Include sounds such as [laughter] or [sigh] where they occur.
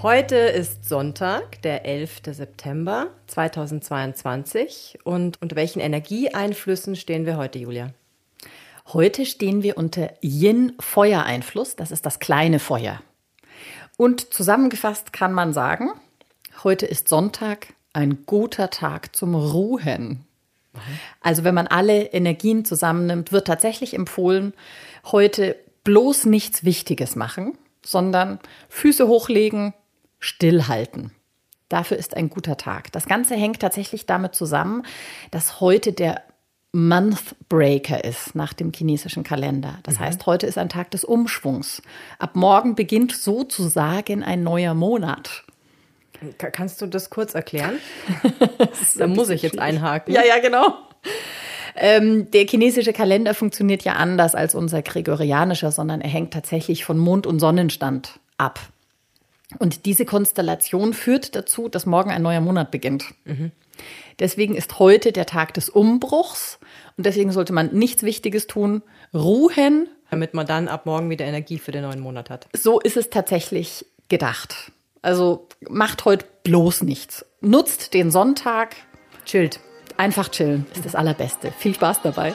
Heute ist Sonntag, der 11. September 2022. Und unter welchen Energieeinflüssen stehen wir heute, Julia? Heute stehen wir unter Yin-Feuereinfluss. Das ist das kleine Feuer. Und zusammengefasst kann man sagen, heute ist Sonntag, ein guter Tag zum Ruhen. Also wenn man alle Energien zusammennimmt, wird tatsächlich empfohlen, heute bloß nichts Wichtiges machen, sondern Füße hochlegen, stillhalten. Dafür ist ein guter Tag. Das Ganze hängt tatsächlich damit zusammen, dass heute der Month Breaker ist nach dem chinesischen Kalender. Das mhm. heißt, heute ist ein Tag des Umschwungs. Ab morgen beginnt sozusagen ein neuer Monat. Kannst du das kurz erklären? [laughs] da muss ich jetzt einhaken. Ja, ja, genau. Ähm, der chinesische Kalender funktioniert ja anders als unser gregorianischer, sondern er hängt tatsächlich von Mond- und Sonnenstand ab. Und diese Konstellation führt dazu, dass morgen ein neuer Monat beginnt. Mhm. Deswegen ist heute der Tag des Umbruchs und deswegen sollte man nichts Wichtiges tun, ruhen. Damit man dann ab morgen wieder Energie für den neuen Monat hat. So ist es tatsächlich gedacht. Also macht heute bloß nichts. Nutzt den Sonntag, chillt. Einfach chillen ist das Allerbeste. Viel Spaß dabei.